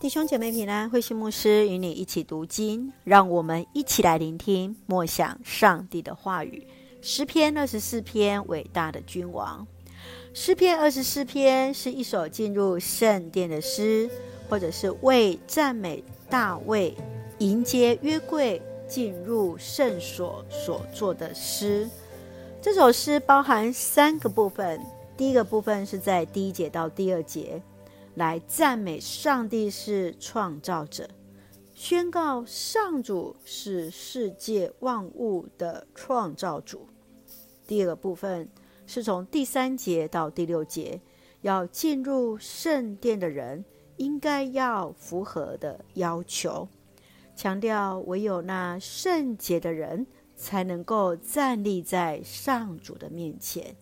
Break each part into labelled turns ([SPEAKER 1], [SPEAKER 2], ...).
[SPEAKER 1] 弟兄姐妹平安，慧心牧师与你一起读经，让我们一起来聆听默想上帝的话语。诗篇二十四篇，伟大的君王。诗篇二十四篇是一首进入圣殿的诗，或者是为赞美大卫迎接约柜进入圣所所作的诗。这首诗包含三个部分，第一个部分是在第一节到第二节。来赞美上帝是创造者，宣告上主是世界万物的创造主。第二个部分是从第三节到第六节，要进入圣殿的人应该要符合的要求，强调唯有那圣洁的人才能够站立在上主的面前。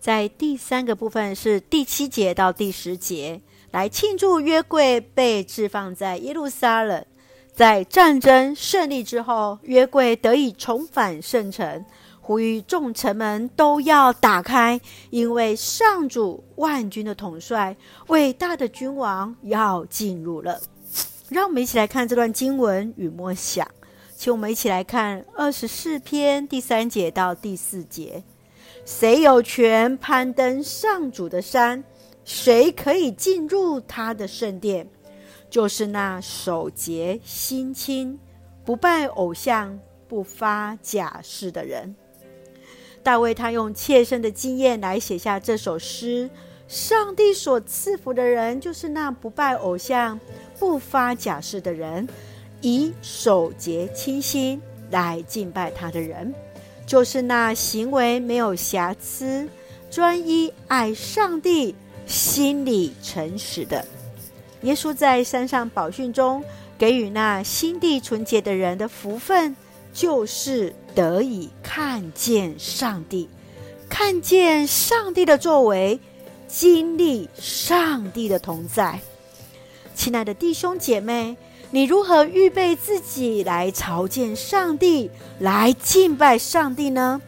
[SPEAKER 1] 在第三个部分是第七节到第十节，来庆祝约柜被置放在耶路撒冷。在战争胜利之后，约柜得以重返圣城，呼吁众臣们都要打开，因为上主万军的统帅、伟大的君王要进入了。让我们一起来看这段经文与默想，请我们一起来看二十四篇第三节到第四节。谁有权攀登上主的山？谁可以进入他的圣殿？就是那守节心清、不拜偶像、不发假誓的人。大卫他用切身的经验来写下这首诗。上帝所赐福的人，就是那不拜偶像、不发假誓的人，以守节清心来敬拜他的人。就是那行为没有瑕疵、专一爱上帝、心里诚实的。耶稣在山上宝训中给予那心地纯洁的人的福分，就是得以看见上帝，看见上帝的作为，经历上帝的同在。亲爱的弟兄姐妹。你如何预备自己来朝见上帝，来敬拜上帝呢？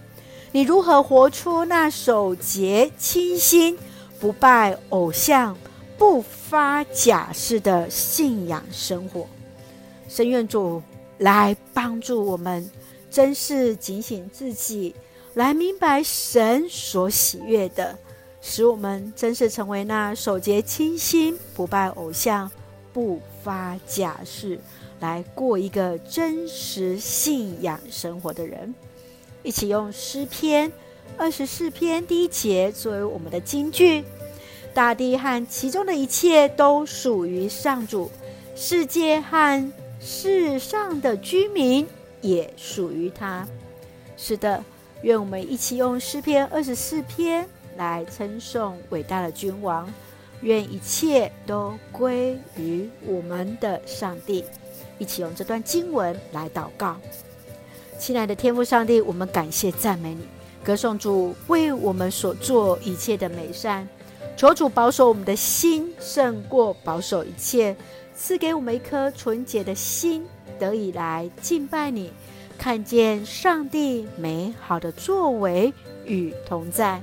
[SPEAKER 1] 你如何活出那守洁清心、不拜偶像、不发假誓的信仰生活？神愿主来帮助我们，真是警醒自己，来明白神所喜悦的，使我们真是成为那守洁清心、不拜偶像。不发假誓，来过一个真实信仰生活的人，一起用诗篇二十四篇第一节作为我们的金句：大地和其中的一切都属于上主，世界和世上的居民也属于他。是的，愿我们一起用诗篇二十四篇来称颂伟大的君王。愿一切都归于我们的上帝。一起用这段经文来祷告，亲爱的天父上帝，我们感谢赞美你，歌颂主为我们所做一切的美善。求主保守我们的心，胜过保守一切，赐给我们一颗纯洁的心，得以来敬拜你，看见上帝美好的作为与同在。